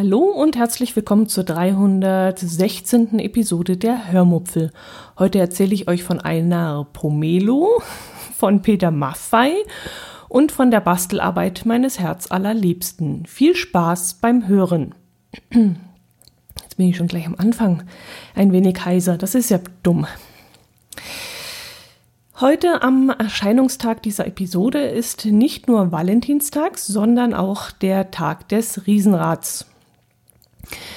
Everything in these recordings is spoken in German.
Hallo und herzlich willkommen zur 316. Episode der Hörmupfel. Heute erzähle ich euch von einer Pomelo, von Peter Maffei und von der Bastelarbeit meines Herzallerliebsten. Viel Spaß beim Hören. Jetzt bin ich schon gleich am Anfang ein wenig heiser. Das ist ja dumm. Heute am Erscheinungstag dieser Episode ist nicht nur Valentinstag, sondern auch der Tag des Riesenrads.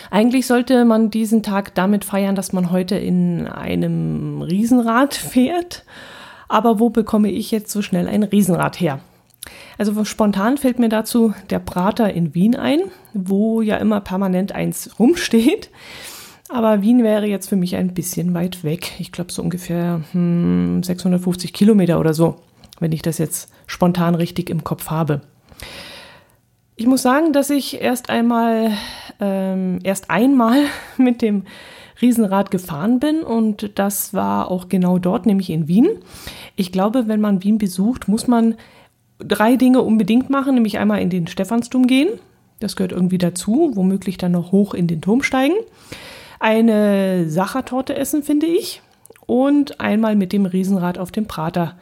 Eigentlich sollte man diesen Tag damit feiern, dass man heute in einem Riesenrad fährt. Aber wo bekomme ich jetzt so schnell ein Riesenrad her? Also spontan fällt mir dazu der Prater in Wien ein, wo ja immer permanent eins rumsteht. Aber Wien wäre jetzt für mich ein bisschen weit weg. Ich glaube so ungefähr hm, 650 Kilometer oder so, wenn ich das jetzt spontan richtig im Kopf habe. Ich muss sagen, dass ich erst einmal, ähm, erst einmal mit dem Riesenrad gefahren bin und das war auch genau dort, nämlich in Wien. Ich glaube, wenn man Wien besucht, muss man drei Dinge unbedingt machen, nämlich einmal in den Stephansdom gehen. Das gehört irgendwie dazu, womöglich dann noch hoch in den Turm steigen eine Sachertorte essen, finde ich, und einmal mit dem Riesenrad auf dem Prater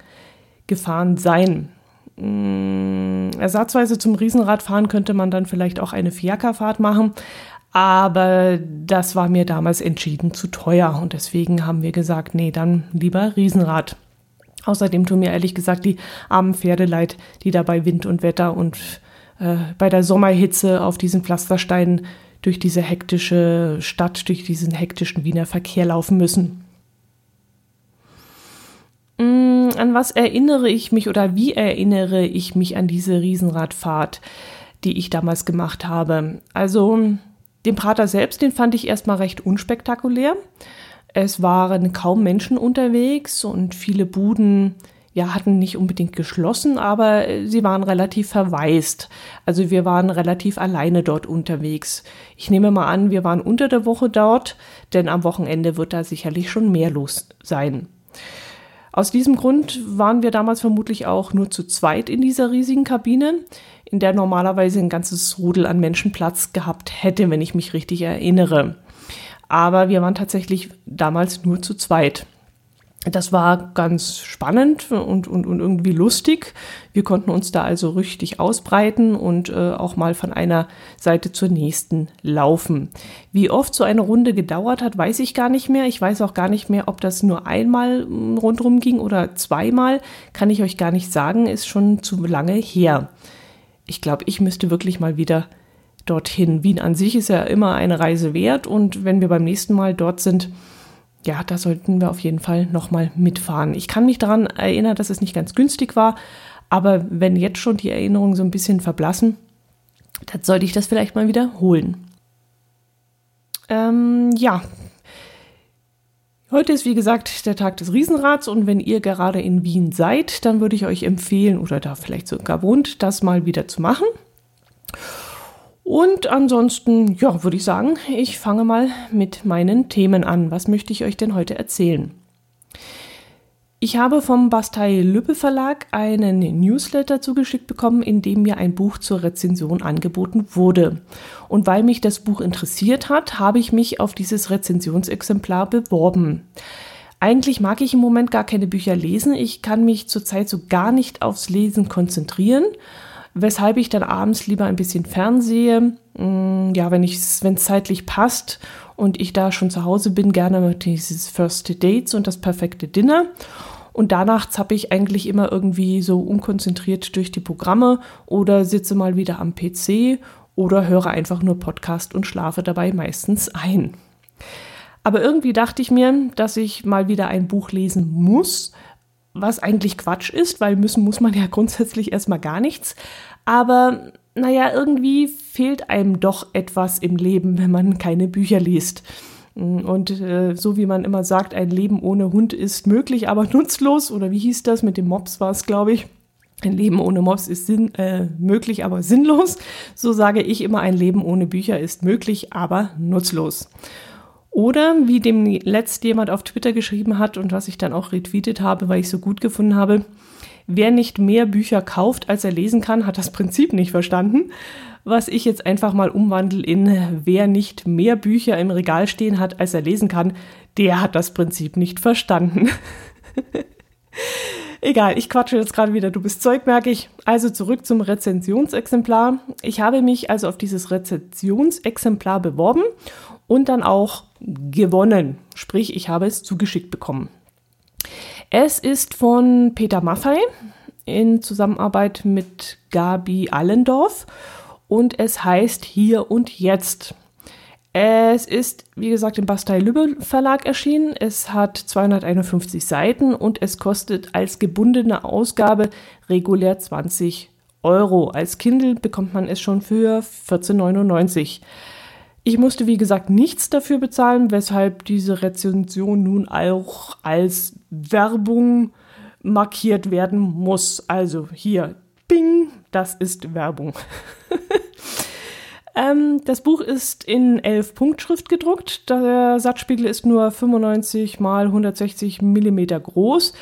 gefahren sein. Mm, ersatzweise zum Riesenradfahren könnte man dann vielleicht auch eine Fiakerfahrt machen, aber das war mir damals entschieden zu teuer und deswegen haben wir gesagt, nee, dann lieber Riesenrad. Außerdem tun mir ehrlich gesagt die armen Pferde leid, die da bei Wind und Wetter und äh, bei der Sommerhitze auf diesen Pflastersteinen durch diese hektische Stadt, durch diesen hektischen Wiener Verkehr laufen müssen. Mm, an was erinnere ich mich oder wie erinnere ich mich an diese Riesenradfahrt, die ich damals gemacht habe? Also den Prater selbst, den fand ich erstmal recht unspektakulär. Es waren kaum Menschen unterwegs und viele Buden ja, hatten nicht unbedingt geschlossen, aber sie waren relativ verwaist. Also wir waren relativ alleine dort unterwegs. Ich nehme mal an, wir waren unter der Woche dort, denn am Wochenende wird da sicherlich schon mehr los sein. Aus diesem Grund waren wir damals vermutlich auch nur zu zweit in dieser riesigen Kabine, in der normalerweise ein ganzes Rudel an Menschen Platz gehabt hätte, wenn ich mich richtig erinnere. Aber wir waren tatsächlich damals nur zu zweit. Das war ganz spannend und, und, und irgendwie lustig. Wir konnten uns da also richtig ausbreiten und äh, auch mal von einer Seite zur nächsten laufen. Wie oft so eine Runde gedauert hat, weiß ich gar nicht mehr. Ich weiß auch gar nicht mehr, ob das nur einmal hm, rundherum ging oder zweimal. Kann ich euch gar nicht sagen, ist schon zu lange her. Ich glaube, ich müsste wirklich mal wieder dorthin. Wien an sich ist ja immer eine Reise wert und wenn wir beim nächsten Mal dort sind, ja, da sollten wir auf jeden Fall nochmal mitfahren. Ich kann mich daran erinnern, dass es nicht ganz günstig war, aber wenn jetzt schon die Erinnerungen so ein bisschen verblassen, dann sollte ich das vielleicht mal wiederholen. Ähm, ja. Heute ist wie gesagt der Tag des Riesenrads und wenn ihr gerade in Wien seid, dann würde ich euch empfehlen oder da vielleicht sogar wohnt, das mal wieder zu machen. Und ansonsten, ja, würde ich sagen, ich fange mal mit meinen Themen an. Was möchte ich euch denn heute erzählen? Ich habe vom Bastei Lübbe Verlag einen Newsletter zugeschickt bekommen, in dem mir ein Buch zur Rezension angeboten wurde. Und weil mich das Buch interessiert hat, habe ich mich auf dieses Rezensionsexemplar beworben. Eigentlich mag ich im Moment gar keine Bücher lesen. Ich kann mich zurzeit so gar nicht aufs Lesen konzentrieren weshalb ich dann abends lieber ein bisschen fernsehe. Mm, ja, wenn es zeitlich passt und ich da schon zu Hause bin, gerne dieses First Dates und das perfekte Dinner. Und danach zappe ich eigentlich immer irgendwie so unkonzentriert durch die Programme oder sitze mal wieder am PC oder höre einfach nur Podcast und schlafe dabei meistens ein. Aber irgendwie dachte ich mir, dass ich mal wieder ein Buch lesen muss, was eigentlich Quatsch ist, weil müssen muss man ja grundsätzlich erstmal gar nichts. Aber naja, irgendwie fehlt einem doch etwas im Leben, wenn man keine Bücher liest. Und äh, so wie man immer sagt, ein Leben ohne Hund ist möglich, aber nutzlos. Oder wie hieß das? Mit dem Mops war es, glaube ich. Ein Leben ohne Mops ist sinn, äh, möglich, aber sinnlos. So sage ich immer, ein Leben ohne Bücher ist möglich, aber nutzlos. Oder wie dem letzt jemand auf Twitter geschrieben hat und was ich dann auch retweetet habe, weil ich so gut gefunden habe, wer nicht mehr Bücher kauft, als er lesen kann, hat das Prinzip nicht verstanden. Was ich jetzt einfach mal umwandle in wer nicht mehr Bücher im Regal stehen hat, als er lesen kann, der hat das Prinzip nicht verstanden. Egal, ich quatsche jetzt gerade wieder, du bist Zeug, merke ich. Also zurück zum Rezensionsexemplar. Ich habe mich also auf dieses Rezensionsexemplar beworben und dann auch gewonnen. Sprich, ich habe es zugeschickt bekommen. Es ist von Peter Maffei in Zusammenarbeit mit Gabi Allendorf und es heißt Hier und Jetzt. Es ist, wie gesagt, im Bastei-Lübbe Verlag erschienen. Es hat 251 Seiten und es kostet als gebundene Ausgabe regulär 20 Euro. Als Kindle bekommt man es schon für 14,99. Ich musste, wie gesagt, nichts dafür bezahlen, weshalb diese Rezension nun auch als Werbung markiert werden muss. Also hier, bing, das ist Werbung. Ähm, das Buch ist in 11 Punktschrift gedruckt. Der Satzspiegel ist nur 95 mal 160 Millimeter groß.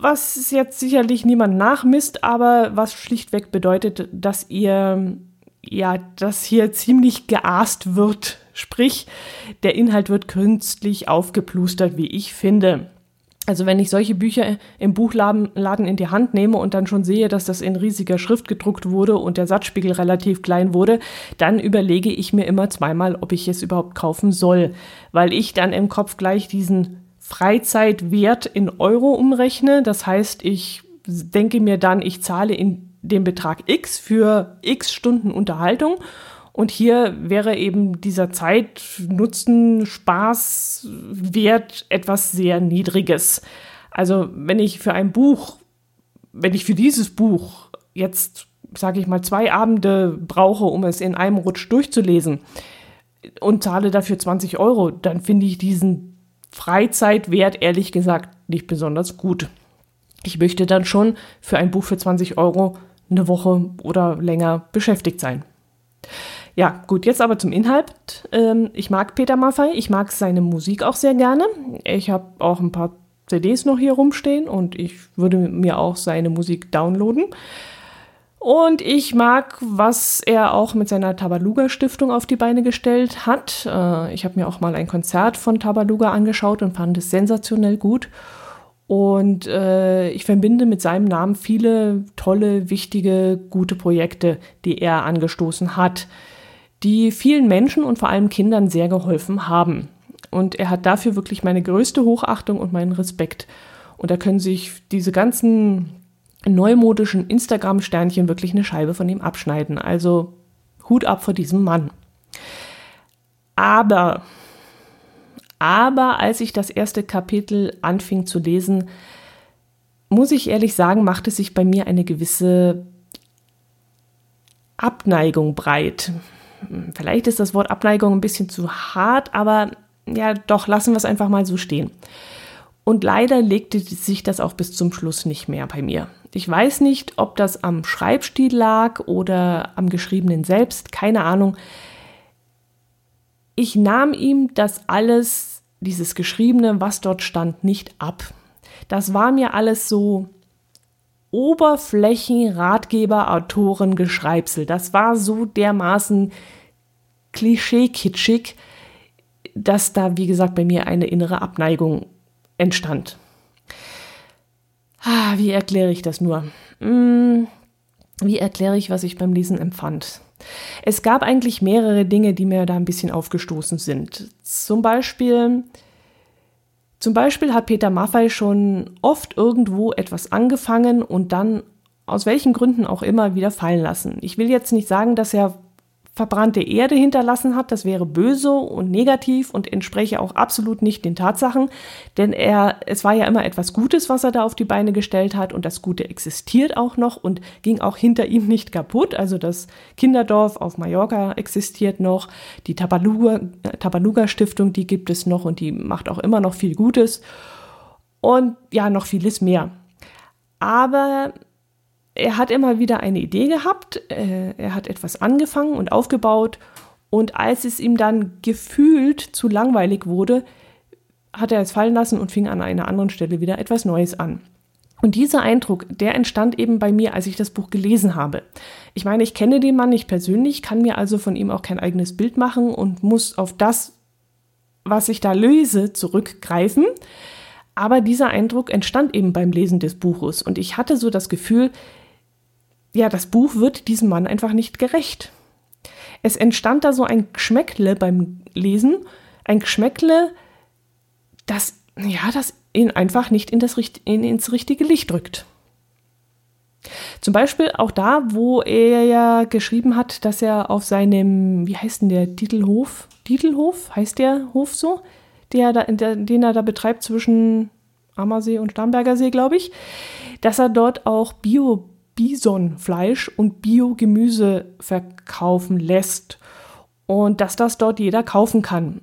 Was jetzt sicherlich niemand nachmisst, aber was schlichtweg bedeutet, dass ihr ja, dass hier ziemlich geaßt wird. Sprich, der Inhalt wird künstlich aufgeplustert, wie ich finde. Also wenn ich solche Bücher im Buchladen in die Hand nehme und dann schon sehe, dass das in riesiger Schrift gedruckt wurde und der Satzspiegel relativ klein wurde, dann überlege ich mir immer zweimal, ob ich es überhaupt kaufen soll, weil ich dann im Kopf gleich diesen Freizeitwert in Euro umrechne. Das heißt, ich denke mir dann, ich zahle in den Betrag X für X Stunden Unterhaltung und hier wäre eben dieser Zeit, Nutzen, Spaß, Wert etwas sehr Niedriges. Also wenn ich für ein Buch, wenn ich für dieses Buch jetzt, sage ich mal, zwei Abende brauche, um es in einem Rutsch durchzulesen und zahle dafür 20 Euro, dann finde ich diesen Freizeitwert ehrlich gesagt nicht besonders gut. Ich möchte dann schon für ein Buch für 20 Euro eine Woche oder länger beschäftigt sein. Ja, gut, jetzt aber zum Inhalt. Ähm, ich mag Peter Maffay, ich mag seine Musik auch sehr gerne. Ich habe auch ein paar CDs noch hier rumstehen und ich würde mir auch seine Musik downloaden. Und ich mag, was er auch mit seiner Tabaluga Stiftung auf die Beine gestellt hat. Äh, ich habe mir auch mal ein Konzert von Tabaluga angeschaut und fand es sensationell gut. Und äh, ich verbinde mit seinem Namen viele tolle, wichtige, gute Projekte, die er angestoßen hat die vielen Menschen und vor allem Kindern sehr geholfen haben. Und er hat dafür wirklich meine größte Hochachtung und meinen Respekt. Und da können sich diese ganzen neumodischen Instagram-Sternchen wirklich eine Scheibe von ihm abschneiden. Also Hut ab vor diesem Mann. Aber, aber als ich das erste Kapitel anfing zu lesen, muss ich ehrlich sagen, machte sich bei mir eine gewisse Abneigung breit vielleicht ist das Wort Abneigung ein bisschen zu hart, aber ja, doch, lassen wir es einfach mal so stehen. Und leider legte sich das auch bis zum Schluss nicht mehr bei mir. Ich weiß nicht, ob das am Schreibstil lag oder am Geschriebenen selbst, keine Ahnung. Ich nahm ihm das alles, dieses Geschriebene, was dort stand, nicht ab. Das war mir alles so Oberflächen, Ratgeber, Autoren, Geschreibsel. Das war so dermaßen klischee-kitschig, dass da, wie gesagt, bei mir eine innere Abneigung entstand. Ah, wie erkläre ich das nur? Hm, wie erkläre ich, was ich beim Lesen empfand? Es gab eigentlich mehrere Dinge, die mir da ein bisschen aufgestoßen sind. Zum Beispiel, zum Beispiel hat Peter Maffei schon oft irgendwo etwas angefangen und dann aus welchen Gründen auch immer wieder fallen lassen. Ich will jetzt nicht sagen, dass er verbrannte Erde hinterlassen hat, das wäre böse und negativ und entspräche auch absolut nicht den Tatsachen, denn er, es war ja immer etwas Gutes, was er da auf die Beine gestellt hat. Und das Gute existiert auch noch und ging auch hinter ihm nicht kaputt. Also das Kinderdorf auf Mallorca existiert noch, die Tabaluga Stiftung, die gibt es noch und die macht auch immer noch viel Gutes. Und ja, noch vieles mehr. Aber er hat immer wieder eine Idee gehabt, äh, er hat etwas angefangen und aufgebaut und als es ihm dann gefühlt zu langweilig wurde, hat er es fallen lassen und fing an einer anderen Stelle wieder etwas Neues an. Und dieser Eindruck, der entstand eben bei mir, als ich das Buch gelesen habe. Ich meine, ich kenne den Mann nicht persönlich, kann mir also von ihm auch kein eigenes Bild machen und muss auf das, was ich da löse, zurückgreifen. Aber dieser Eindruck entstand eben beim Lesen des Buches und ich hatte so das Gefühl, ja, das Buch wird diesem Mann einfach nicht gerecht. Es entstand da so ein Geschmäckle beim Lesen, ein Geschmäckle, das, ja, das ihn einfach nicht in das, in, ins richtige Licht drückt. Zum Beispiel auch da, wo er ja geschrieben hat, dass er auf seinem, wie heißt denn der, Titelhof? Titelhof? Heißt der Hof so? Der, der, den er da betreibt zwischen Ammersee und Starnberger See, glaube ich, dass er dort auch Bio Bisonfleisch und Biogemüse verkaufen lässt und dass das dort jeder kaufen kann.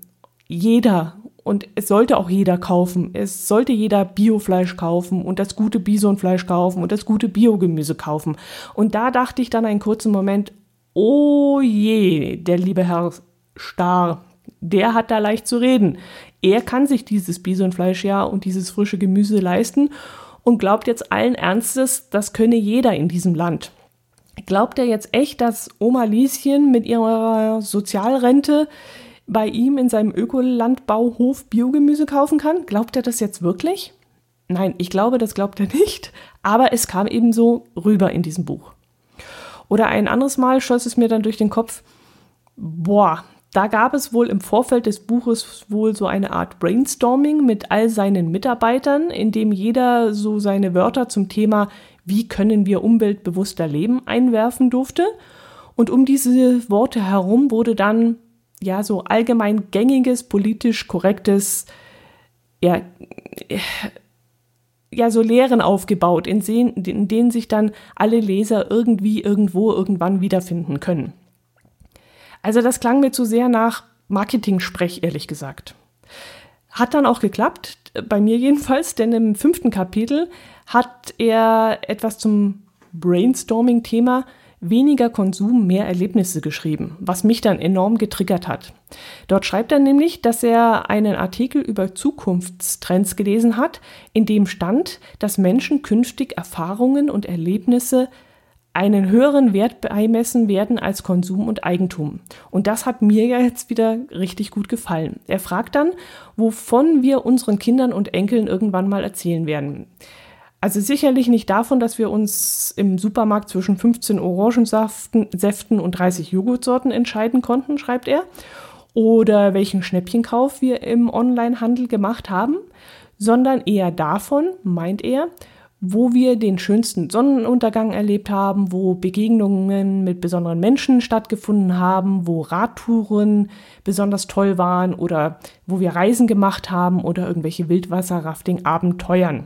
Jeder. Und es sollte auch jeder kaufen. Es sollte jeder Biofleisch kaufen und das gute Bisonfleisch kaufen und das gute Biogemüse kaufen. Und da dachte ich dann einen kurzen Moment, oh je, der liebe Herr Star, der hat da leicht zu reden. Er kann sich dieses Bisonfleisch ja und dieses frische Gemüse leisten und glaubt jetzt allen Ernstes, das könne jeder in diesem Land. Glaubt er jetzt echt, dass Oma Lieschen mit ihrer Sozialrente bei ihm in seinem Ökolandbauhof Biogemüse kaufen kann? Glaubt er das jetzt wirklich? Nein, ich glaube, das glaubt er nicht, aber es kam eben so rüber in diesem Buch. Oder ein anderes Mal schoss es mir dann durch den Kopf, boah, da gab es wohl im Vorfeld des Buches wohl so eine Art Brainstorming mit all seinen Mitarbeitern, in dem jeder so seine Wörter zum Thema wie können wir umweltbewusster leben einwerfen durfte. Und um diese Worte herum wurde dann ja so allgemein gängiges, politisch korrektes, ja, ja so Lehren aufgebaut, in, in denen sich dann alle Leser irgendwie, irgendwo, irgendwann wiederfinden können. Also das klang mir zu sehr nach Marketing-Sprech, ehrlich gesagt. Hat dann auch geklappt, bei mir jedenfalls, denn im fünften Kapitel hat er etwas zum Brainstorming-Thema weniger Konsum, mehr Erlebnisse geschrieben, was mich dann enorm getriggert hat. Dort schreibt er nämlich, dass er einen Artikel über Zukunftstrends gelesen hat, in dem stand, dass Menschen künftig Erfahrungen und Erlebnisse einen höheren Wert beimessen werden als Konsum und Eigentum. Und das hat mir ja jetzt wieder richtig gut gefallen. Er fragt dann, wovon wir unseren Kindern und Enkeln irgendwann mal erzählen werden. Also sicherlich nicht davon, dass wir uns im Supermarkt zwischen 15 Orangensäften und 30 Joghurtsorten entscheiden konnten, schreibt er, oder welchen Schnäppchenkauf wir im Onlinehandel gemacht haben, sondern eher davon, meint er, wo wir den schönsten Sonnenuntergang erlebt haben, wo Begegnungen mit besonderen Menschen stattgefunden haben, wo Radtouren besonders toll waren oder wo wir Reisen gemacht haben oder irgendwelche Wildwasser-Rafting-Abenteuern.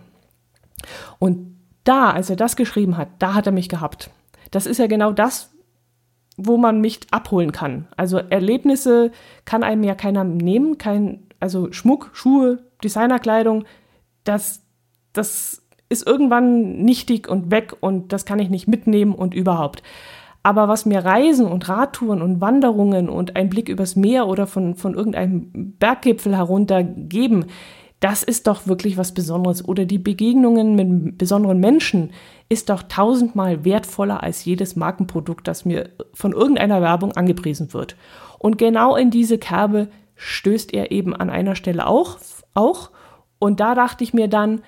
Und da, als er das geschrieben hat, da hat er mich gehabt. Das ist ja genau das, wo man mich abholen kann. Also Erlebnisse kann einem ja keiner nehmen, kein, also Schmuck, Schuhe, Designerkleidung, das, das ist irgendwann nichtig und weg und das kann ich nicht mitnehmen und überhaupt. Aber was mir Reisen und Radtouren und Wanderungen und ein Blick übers Meer oder von, von irgendeinem Berggipfel herunter geben, das ist doch wirklich was Besonderes. Oder die Begegnungen mit besonderen Menschen ist doch tausendmal wertvoller als jedes Markenprodukt, das mir von irgendeiner Werbung angepriesen wird. Und genau in diese Kerbe stößt er eben an einer Stelle auch, auch. Und da dachte ich mir dann,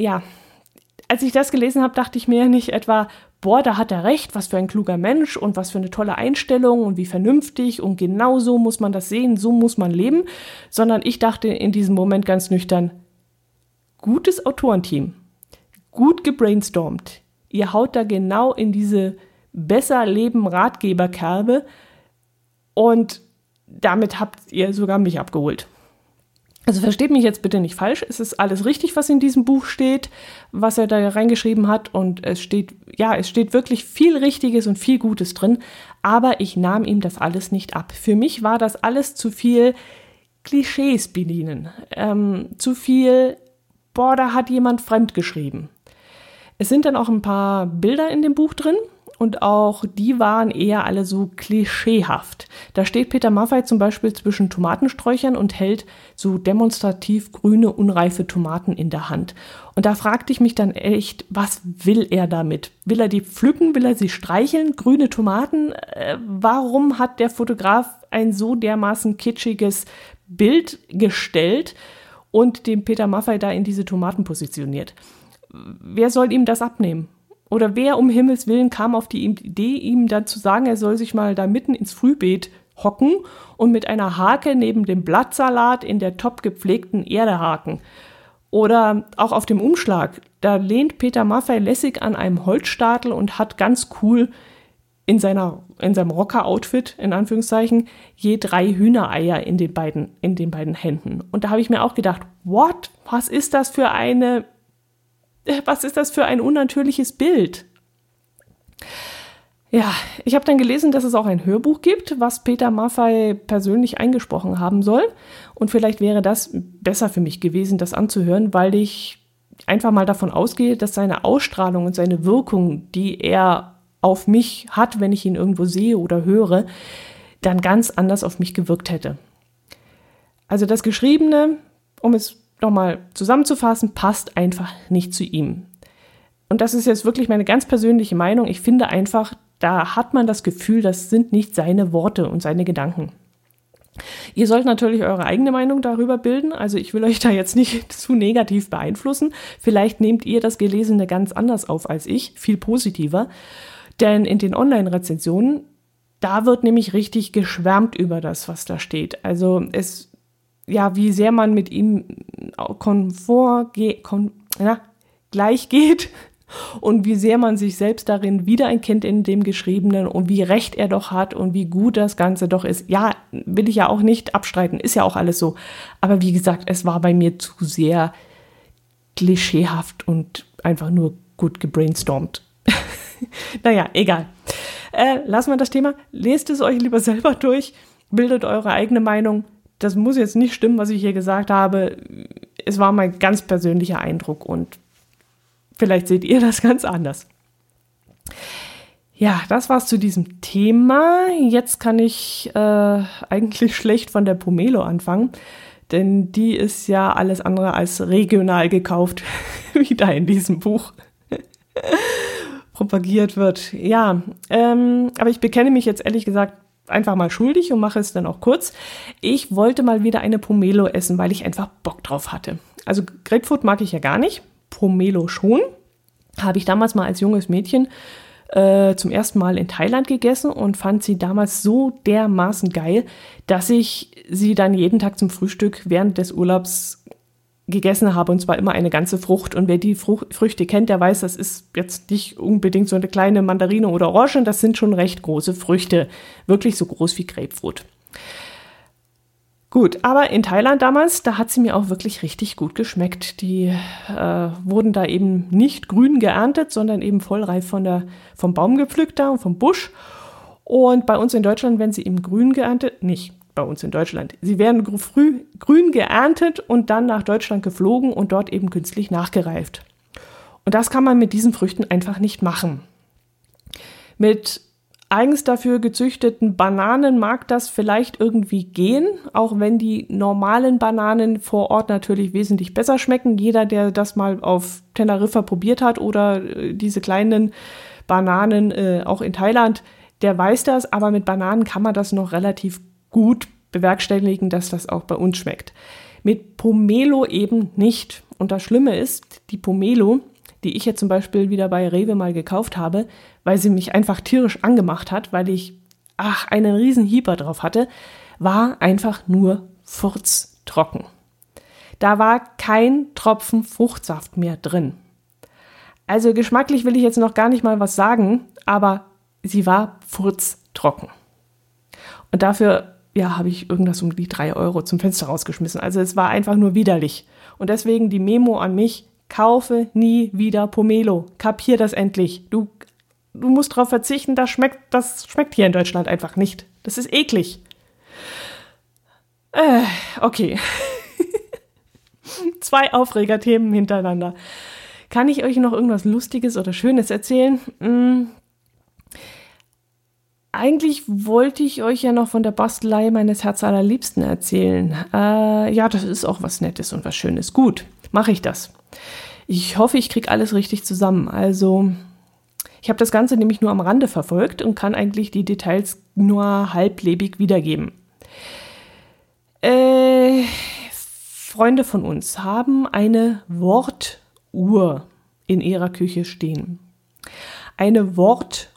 ja, als ich das gelesen habe, dachte ich mir nicht etwa, boah, da hat er recht, was für ein kluger Mensch und was für eine tolle Einstellung und wie vernünftig und genau so muss man das sehen, so muss man leben, sondern ich dachte in diesem Moment ganz nüchtern, gutes Autorenteam, gut gebrainstormt, ihr haut da genau in diese Besser Leben Ratgeberkerbe und damit habt ihr sogar mich abgeholt. Also versteht mich jetzt bitte nicht falsch, es ist alles richtig, was in diesem Buch steht, was er da reingeschrieben hat. Und es steht, ja, es steht wirklich viel Richtiges und viel Gutes drin, aber ich nahm ihm das alles nicht ab. Für mich war das alles zu viel Klischees bedienen, ähm, zu viel, boah, da hat jemand fremd geschrieben. Es sind dann auch ein paar Bilder in dem Buch drin, und auch die waren eher alle so klischeehaft. Da steht Peter Maffei zum Beispiel zwischen Tomatensträuchern und hält so demonstrativ grüne, unreife Tomaten in der Hand. Und da fragte ich mich dann echt, was will er damit? Will er die pflücken? Will er sie streicheln? Grüne Tomaten? Äh, warum hat der Fotograf ein so dermaßen kitschiges Bild gestellt und den Peter Maffei da in diese Tomaten positioniert? Wer soll ihm das abnehmen? Oder wer um Himmels Willen kam auf die Idee, ihm dann zu sagen, er soll sich mal da mitten ins Frühbeet hocken und mit einer Hake neben dem Blattsalat in der top gepflegten Erde haken. Oder auch auf dem Umschlag, da lehnt Peter Maffei lässig an einem Holzstadel und hat ganz cool in, seiner, in seinem Rocker-Outfit, in Anführungszeichen, je drei Hühnereier in den beiden, in den beiden Händen. Und da habe ich mir auch gedacht, what? Was ist das für eine was ist das für ein unnatürliches Bild? Ja, ich habe dann gelesen, dass es auch ein Hörbuch gibt, was Peter Maffei persönlich eingesprochen haben soll. Und vielleicht wäre das besser für mich gewesen, das anzuhören, weil ich einfach mal davon ausgehe, dass seine Ausstrahlung und seine Wirkung, die er auf mich hat, wenn ich ihn irgendwo sehe oder höre, dann ganz anders auf mich gewirkt hätte. Also das Geschriebene, um es nochmal zusammenzufassen, passt einfach nicht zu ihm. Und das ist jetzt wirklich meine ganz persönliche Meinung. Ich finde einfach, da hat man das Gefühl, das sind nicht seine Worte und seine Gedanken. Ihr sollt natürlich eure eigene Meinung darüber bilden. Also ich will euch da jetzt nicht zu negativ beeinflussen. Vielleicht nehmt ihr das Gelesene ganz anders auf als ich, viel positiver. Denn in den Online-Rezensionen, da wird nämlich richtig geschwärmt über das, was da steht. Also es ja, wie sehr man mit ihm konfort, kon, ja, gleich geht und wie sehr man sich selbst darin wiedererkennt in dem Geschriebenen und wie recht er doch hat und wie gut das Ganze doch ist. Ja, will ich ja auch nicht abstreiten, ist ja auch alles so. Aber wie gesagt, es war bei mir zu sehr klischeehaft und einfach nur gut gebrainstormt. naja, egal. Äh, lassen wir das Thema. Lest es euch lieber selber durch, bildet eure eigene Meinung das muss jetzt nicht stimmen, was ich hier gesagt habe. Es war mein ganz persönlicher Eindruck und vielleicht seht ihr das ganz anders. Ja, das war's zu diesem Thema. Jetzt kann ich äh, eigentlich schlecht von der Pomelo anfangen, denn die ist ja alles andere als regional gekauft, wie da in diesem Buch propagiert wird. Ja, ähm, aber ich bekenne mich jetzt ehrlich gesagt einfach mal schuldig und mache es dann auch kurz. Ich wollte mal wieder eine Pomelo essen, weil ich einfach Bock drauf hatte. Also Grapefruit mag ich ja gar nicht, Pomelo schon. Habe ich damals mal als junges Mädchen äh, zum ersten Mal in Thailand gegessen und fand sie damals so dermaßen geil, dass ich sie dann jeden Tag zum Frühstück während des Urlaubs gegessen habe, und zwar immer eine ganze Frucht. Und wer die Frucht, Früchte kennt, der weiß, das ist jetzt nicht unbedingt so eine kleine Mandarine oder Orange, das sind schon recht große Früchte, wirklich so groß wie Grapefruit. Gut, aber in Thailand damals, da hat sie mir auch wirklich richtig gut geschmeckt. Die äh, wurden da eben nicht grün geerntet, sondern eben vollreif von der, vom Baum gepflückt da und vom Busch. Und bei uns in Deutschland werden sie eben grün geerntet, nicht bei uns in Deutschland. Sie werden früh grün geerntet und dann nach Deutschland geflogen und dort eben künstlich nachgereift. Und das kann man mit diesen Früchten einfach nicht machen. Mit eigens dafür gezüchteten Bananen mag das vielleicht irgendwie gehen, auch wenn die normalen Bananen vor Ort natürlich wesentlich besser schmecken. Jeder, der das mal auf Teneriffa probiert hat oder äh, diese kleinen Bananen äh, auch in Thailand, der weiß das, aber mit Bananen kann man das noch relativ gut bewerkstelligen, dass das auch bei uns schmeckt. Mit Pomelo eben nicht. Und das Schlimme ist, die Pomelo, die ich jetzt zum Beispiel wieder bei Rewe mal gekauft habe, weil sie mich einfach tierisch angemacht hat, weil ich, ach, einen riesen Hieber drauf hatte, war einfach nur furztrocken. Da war kein Tropfen Fruchtsaft mehr drin. Also geschmacklich will ich jetzt noch gar nicht mal was sagen, aber sie war furztrocken. Und dafür, ja, habe ich irgendwas um die drei Euro zum Fenster rausgeschmissen. Also es war einfach nur widerlich. Und deswegen die Memo an mich, kaufe nie wieder Pomelo. Kapier das endlich. Du, du musst darauf verzichten, das schmeckt, das schmeckt hier in Deutschland einfach nicht. Das ist eklig. Äh, okay. Zwei Aufregerthemen hintereinander. Kann ich euch noch irgendwas Lustiges oder Schönes erzählen? Hm. Eigentlich wollte ich euch ja noch von der Bastelei meines Herz allerliebsten erzählen. Äh, ja, das ist auch was Nettes und was Schönes. Gut, mache ich das. Ich hoffe, ich kriege alles richtig zusammen. Also, ich habe das Ganze nämlich nur am Rande verfolgt und kann eigentlich die Details nur halblebig wiedergeben. Äh, Freunde von uns haben eine Wortuhr in ihrer Küche stehen. Eine Wortuhr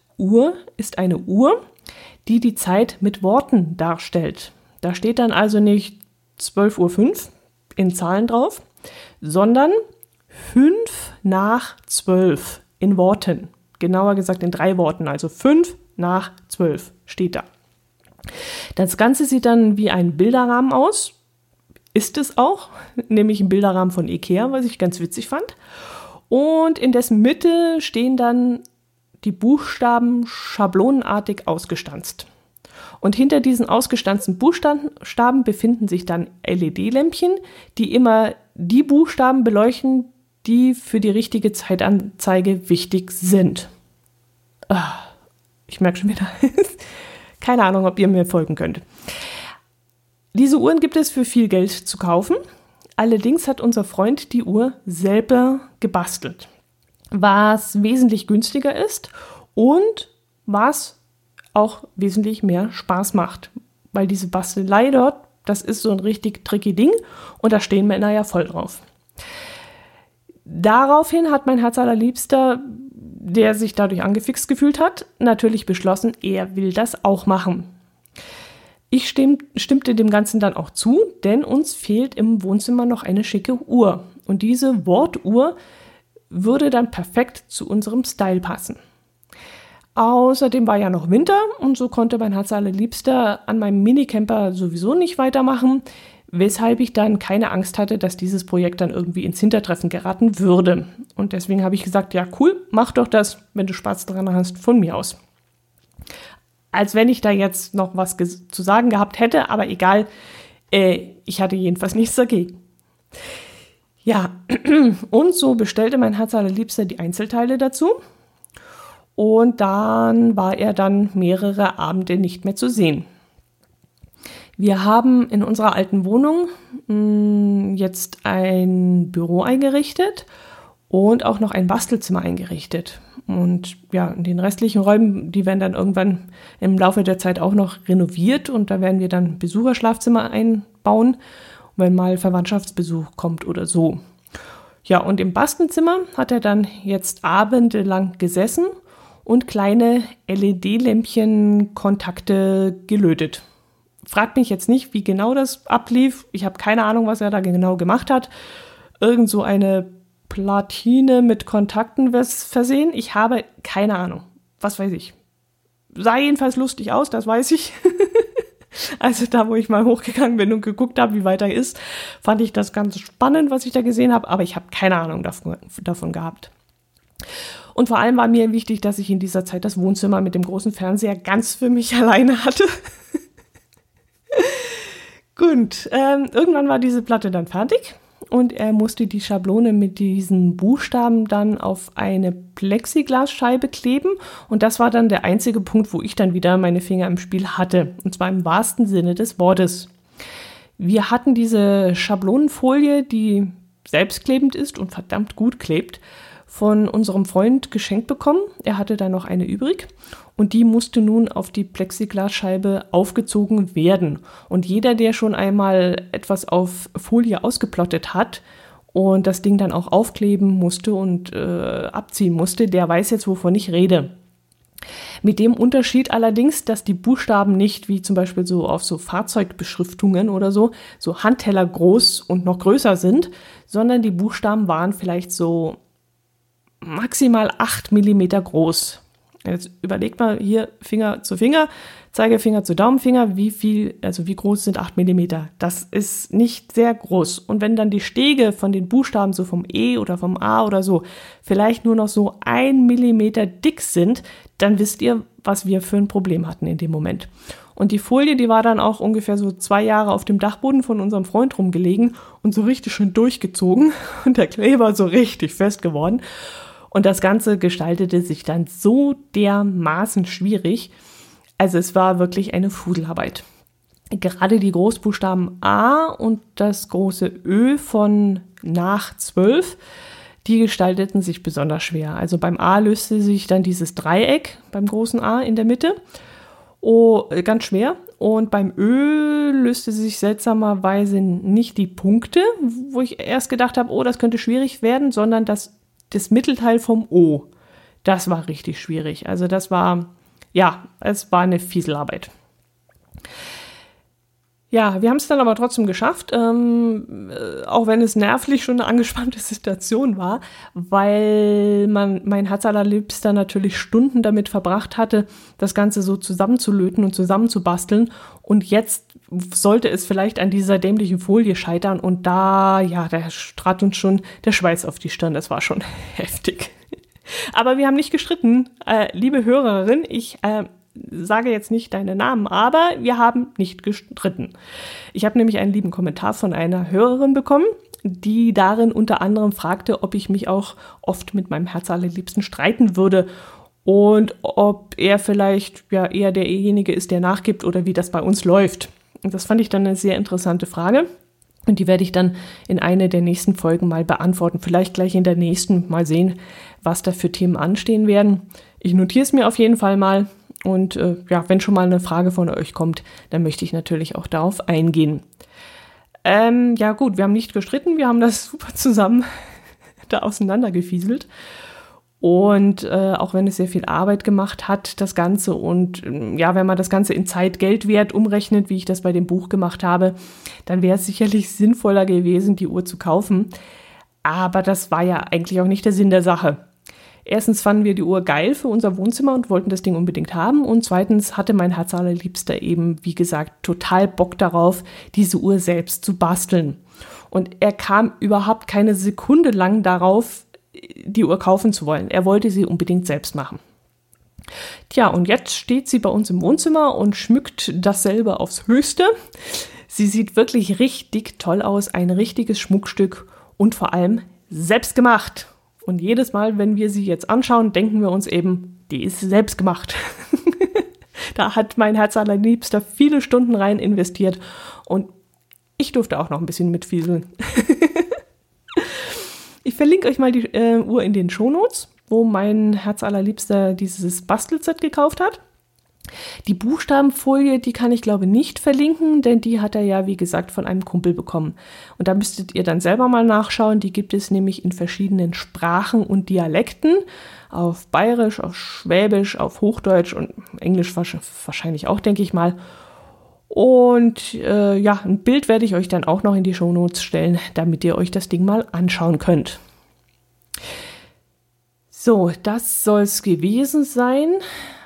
ist eine Uhr, die die Zeit mit Worten darstellt. Da steht dann also nicht 12.05 Uhr in Zahlen drauf, sondern 5 nach 12 in Worten. Genauer gesagt in drei Worten, also 5 nach 12 steht da. Das Ganze sieht dann wie ein Bilderrahmen aus. Ist es auch, nämlich ein Bilderrahmen von Ikea, was ich ganz witzig fand. Und in dessen Mitte stehen dann die Buchstaben schablonenartig ausgestanzt. Und hinter diesen ausgestanzten Buchstaben befinden sich dann LED-Lämpchen, die immer die Buchstaben beleuchten, die für die richtige Zeitanzeige wichtig sind. Ah, ich merke schon wieder. Keine Ahnung, ob ihr mir folgen könnt. Diese Uhren gibt es für viel Geld zu kaufen. Allerdings hat unser Freund die Uhr selber gebastelt, was wesentlich günstiger ist und was auch wesentlich mehr Spaß macht. Weil diese Bastelei dort, das ist so ein richtig tricky Ding und da stehen Männer ja voll drauf. Daraufhin hat mein Herz allerliebster der sich dadurch angefixt gefühlt hat, natürlich beschlossen, er will das auch machen. Ich stimm, stimmte dem Ganzen dann auch zu, denn uns fehlt im Wohnzimmer noch eine schicke Uhr. Und diese Wortuhr würde dann perfekt zu unserem Style passen. Außerdem war ja noch Winter und so konnte mein Herz allerliebster an meinem Minicamper sowieso nicht weitermachen weshalb ich dann keine Angst hatte, dass dieses Projekt dann irgendwie ins Hintertreffen geraten würde. Und deswegen habe ich gesagt, ja cool, mach doch das, wenn du Spaß daran hast, von mir aus. Als wenn ich da jetzt noch was zu sagen gehabt hätte, aber egal, äh, ich hatte jedenfalls nichts dagegen. Ja, und so bestellte mein Herz allerliebster die Einzelteile dazu. Und dann war er dann mehrere Abende nicht mehr zu sehen. Wir haben in unserer alten Wohnung mh, mm, jetzt ein Büro eingerichtet und auch noch ein Bastelzimmer eingerichtet. Und ja, in den restlichen Räumen, die werden dann irgendwann im Laufe der Zeit auch noch renoviert und da werden wir dann Besucherschlafzimmer einbauen, wenn mal Verwandtschaftsbesuch kommt oder so. Ja, und im Bastelzimmer hat er dann jetzt abendelang gesessen und kleine LED-Lämpchen-Kontakte gelötet fragt mich jetzt nicht, wie genau das ablief. Ich habe keine Ahnung, was er da genau gemacht hat. Irgend so eine Platine mit Kontakten versehen. Ich habe keine Ahnung. Was weiß ich. Sah jedenfalls lustig aus, das weiß ich. also da, wo ich mal hochgegangen bin und geguckt habe, wie weit er ist, fand ich das ganz spannend, was ich da gesehen habe, aber ich habe keine Ahnung davon, davon gehabt. Und vor allem war mir wichtig, dass ich in dieser Zeit das Wohnzimmer mit dem großen Fernseher ganz für mich alleine hatte. Gut, ähm, irgendwann war diese Platte dann fertig und er musste die Schablone mit diesen Buchstaben dann auf eine Plexiglasscheibe kleben und das war dann der einzige Punkt, wo ich dann wieder meine Finger im Spiel hatte und zwar im wahrsten Sinne des Wortes. Wir hatten diese Schablonenfolie, die selbstklebend ist und verdammt gut klebt, von unserem Freund geschenkt bekommen. Er hatte da noch eine übrig und die musste nun auf die Plexiglasscheibe aufgezogen werden. Und jeder, der schon einmal etwas auf Folie ausgeplottet hat und das Ding dann auch aufkleben musste und äh, abziehen musste, der weiß jetzt, wovon ich rede. Mit dem Unterschied allerdings, dass die Buchstaben nicht wie zum Beispiel so auf so Fahrzeugbeschriftungen oder so, so Handteller groß und noch größer sind, sondern die Buchstaben waren vielleicht so maximal 8 mm groß. Jetzt überlegt mal hier Finger zu Finger, Zeigefinger zu Daumenfinger, wie viel, also wie groß sind 8 mm? Das ist nicht sehr groß. Und wenn dann die Stege von den Buchstaben so vom E oder vom A oder so vielleicht nur noch so ein Millimeter dick sind, dann wisst ihr, was wir für ein Problem hatten in dem Moment. Und die Folie, die war dann auch ungefähr so zwei Jahre auf dem Dachboden von unserem Freund rumgelegen und so richtig schön durchgezogen und der Kleber so richtig fest geworden. Und das Ganze gestaltete sich dann so dermaßen schwierig. Also es war wirklich eine Fudelarbeit. Gerade die Großbuchstaben A und das große Ö von nach 12, die gestalteten sich besonders schwer. Also beim A löste sich dann dieses Dreieck beim großen A in der Mitte. Oh, ganz schwer. Und beim Ö löste sich seltsamerweise nicht die Punkte, wo ich erst gedacht habe, oh, das könnte schwierig werden, sondern das das Mittelteil vom O, das war richtig schwierig. Also das war, ja, es war eine Fieselarbeit. Ja, wir haben es dann aber trotzdem geschafft, ähm, äh, auch wenn es nervlich schon eine angespannte Situation war, weil man mein Herz allerliebster natürlich Stunden damit verbracht hatte, das Ganze so zusammenzulöten und zusammenzubasteln. Und jetzt sollte es vielleicht an dieser dämlichen Folie scheitern und da, ja, da trat uns schon der Schweiß auf die Stirn. Das war schon heftig. Aber wir haben nicht gestritten. Äh, liebe Hörerin, ich äh, sage jetzt nicht deine Namen, aber wir haben nicht gestritten. Ich habe nämlich einen lieben Kommentar von einer Hörerin bekommen, die darin unter anderem fragte, ob ich mich auch oft mit meinem Herz allerliebsten streiten würde und ob er vielleicht ja eher derjenige ist, der nachgibt oder wie das bei uns läuft. Das fand ich dann eine sehr interessante Frage. Und die werde ich dann in einer der nächsten Folgen mal beantworten. Vielleicht gleich in der nächsten mal sehen, was da für Themen anstehen werden. Ich notiere es mir auf jeden Fall mal und äh, ja, wenn schon mal eine Frage von euch kommt, dann möchte ich natürlich auch darauf eingehen. Ähm, ja gut, wir haben nicht gestritten, wir haben das super zusammen da auseinandergefieselt. Und äh, auch wenn es sehr viel Arbeit gemacht hat, das Ganze, und äh, ja, wenn man das Ganze in Zeit, Geld, Wert umrechnet, wie ich das bei dem Buch gemacht habe, dann wäre es sicherlich sinnvoller gewesen, die Uhr zu kaufen. Aber das war ja eigentlich auch nicht der Sinn der Sache. Erstens fanden wir die Uhr geil für unser Wohnzimmer und wollten das Ding unbedingt haben. Und zweitens hatte mein Herz allerliebster eben, wie gesagt, total Bock darauf, diese Uhr selbst zu basteln. Und er kam überhaupt keine Sekunde lang darauf, die Uhr kaufen zu wollen. Er wollte sie unbedingt selbst machen. Tja, und jetzt steht sie bei uns im Wohnzimmer und schmückt dasselbe aufs Höchste. Sie sieht wirklich richtig toll aus, ein richtiges Schmuckstück und vor allem selbst gemacht. Und jedes Mal, wenn wir sie jetzt anschauen, denken wir uns eben, die ist selbst gemacht. da hat mein Herz allerliebster viele Stunden rein investiert und ich durfte auch noch ein bisschen mitfieseln. ich verlinke euch mal die äh, Uhr in den Shownotes, wo mein Herz allerliebster dieses Bastelset gekauft hat. Die Buchstabenfolie, die kann ich glaube nicht verlinken, denn die hat er ja, wie gesagt, von einem Kumpel bekommen. Und da müsstet ihr dann selber mal nachschauen. Die gibt es nämlich in verschiedenen Sprachen und Dialekten. Auf Bayerisch, auf Schwäbisch, auf Hochdeutsch und Englisch wahrscheinlich auch, denke ich mal. Und äh, ja, ein Bild werde ich euch dann auch noch in die Shownotes stellen, damit ihr euch das Ding mal anschauen könnt. So, das soll es gewesen sein.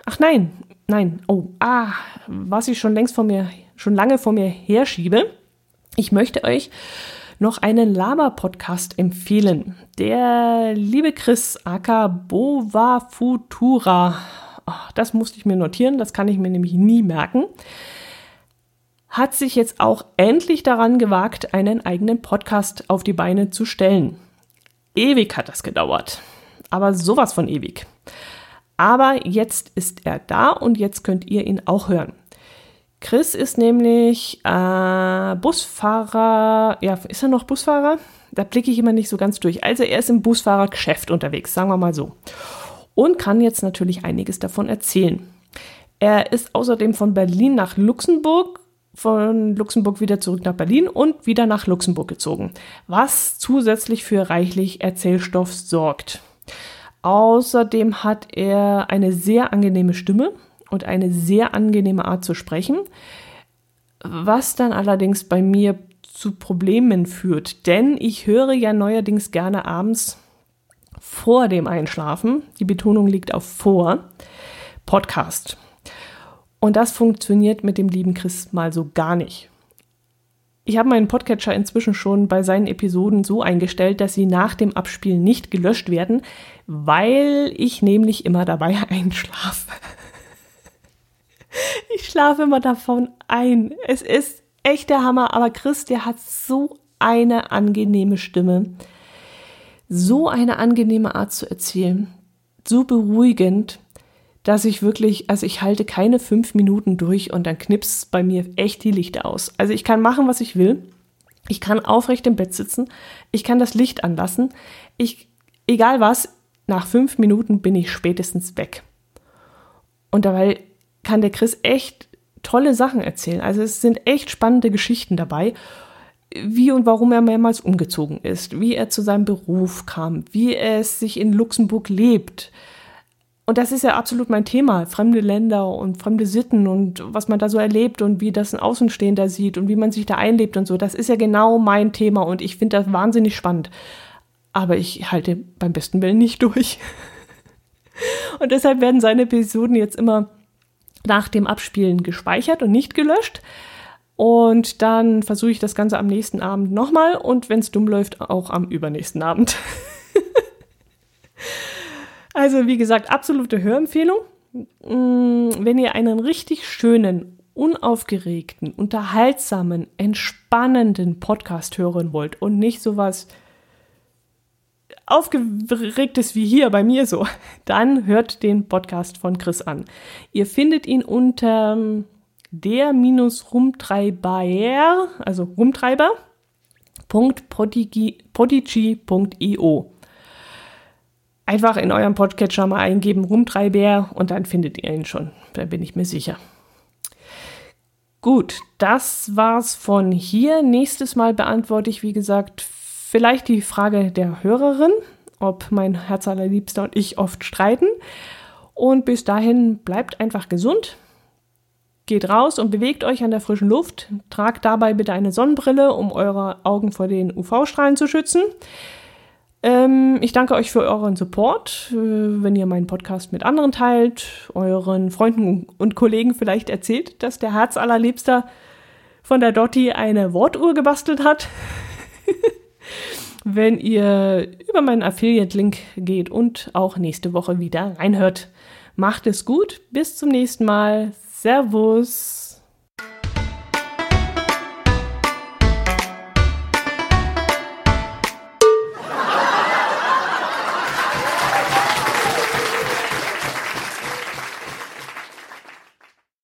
Ach nein, nein, oh, ah, was ich schon längst vor mir, schon lange vor mir herschiebe. Ich möchte euch noch einen Lama-Podcast empfehlen. Der liebe Chris aka Bova Futura, oh, das musste ich mir notieren, das kann ich mir nämlich nie merken, hat sich jetzt auch endlich daran gewagt, einen eigenen Podcast auf die Beine zu stellen. Ewig hat das gedauert, aber sowas von ewig. Aber jetzt ist er da und jetzt könnt ihr ihn auch hören. Chris ist nämlich äh, Busfahrer. Ja, ist er noch Busfahrer? Da blicke ich immer nicht so ganz durch. Also er ist im Busfahrergeschäft unterwegs, sagen wir mal so. Und kann jetzt natürlich einiges davon erzählen. Er ist außerdem von Berlin nach Luxemburg, von Luxemburg wieder zurück nach Berlin und wieder nach Luxemburg gezogen, was zusätzlich für reichlich Erzählstoff sorgt. Außerdem hat er eine sehr angenehme Stimme und eine sehr angenehme Art zu sprechen, was dann allerdings bei mir zu Problemen führt, denn ich höre ja neuerdings gerne abends vor dem Einschlafen, die Betonung liegt auf vor, Podcast. Und das funktioniert mit dem lieben Chris mal so gar nicht. Ich habe meinen Podcatcher inzwischen schon bei seinen Episoden so eingestellt, dass sie nach dem Abspielen nicht gelöscht werden, weil ich nämlich immer dabei einschlafe. Ich schlafe immer davon ein. Es ist echt der Hammer, aber Chris, der hat so eine angenehme Stimme, so eine angenehme Art zu erzählen, so beruhigend dass ich wirklich, also ich halte keine fünf Minuten durch und dann knipst bei mir echt die Lichter aus. Also ich kann machen, was ich will. Ich kann aufrecht im Bett sitzen. Ich kann das Licht anlassen. Ich, egal was, nach fünf Minuten bin ich spätestens weg. Und dabei kann der Chris echt tolle Sachen erzählen. Also es sind echt spannende Geschichten dabei wie und warum er mehrmals umgezogen ist, wie er zu seinem Beruf kam, wie es sich in Luxemburg lebt, und das ist ja absolut mein Thema, fremde Länder und fremde Sitten und was man da so erlebt und wie das ein Außenstehender sieht und wie man sich da einlebt und so. Das ist ja genau mein Thema und ich finde das wahnsinnig spannend. Aber ich halte beim besten Willen nicht durch. Und deshalb werden seine Episoden jetzt immer nach dem Abspielen gespeichert und nicht gelöscht. Und dann versuche ich das Ganze am nächsten Abend nochmal und wenn es dumm läuft, auch am übernächsten Abend. Also wie gesagt, absolute Hörempfehlung. Mm, wenn ihr einen richtig schönen, unaufgeregten, unterhaltsamen, entspannenden Podcast hören wollt und nicht sowas aufgeregtes wie hier bei mir so, dann hört den Podcast von Chris an. Ihr findet ihn unter der-rumtreiber, also rumtreiber.podigy.io einfach in eurem Podcatcher mal eingeben, Rumtreiber und dann findet ihr ihn schon. Da bin ich mir sicher. Gut, das war's von hier. Nächstes Mal beantworte ich, wie gesagt, vielleicht die Frage der Hörerin, ob mein Herz allerliebster und ich oft streiten. Und bis dahin bleibt einfach gesund. Geht raus und bewegt euch an der frischen Luft. Tragt dabei bitte eine Sonnenbrille, um eure Augen vor den UV-Strahlen zu schützen. Ähm, ich danke euch für euren Support. Äh, wenn ihr meinen Podcast mit anderen teilt, euren Freunden und Kollegen vielleicht erzählt, dass der Herz allerliebster von der Dotti eine Wortuhr gebastelt hat. wenn ihr über meinen Affiliate-Link geht und auch nächste Woche wieder reinhört. Macht es gut, bis zum nächsten Mal. Servus.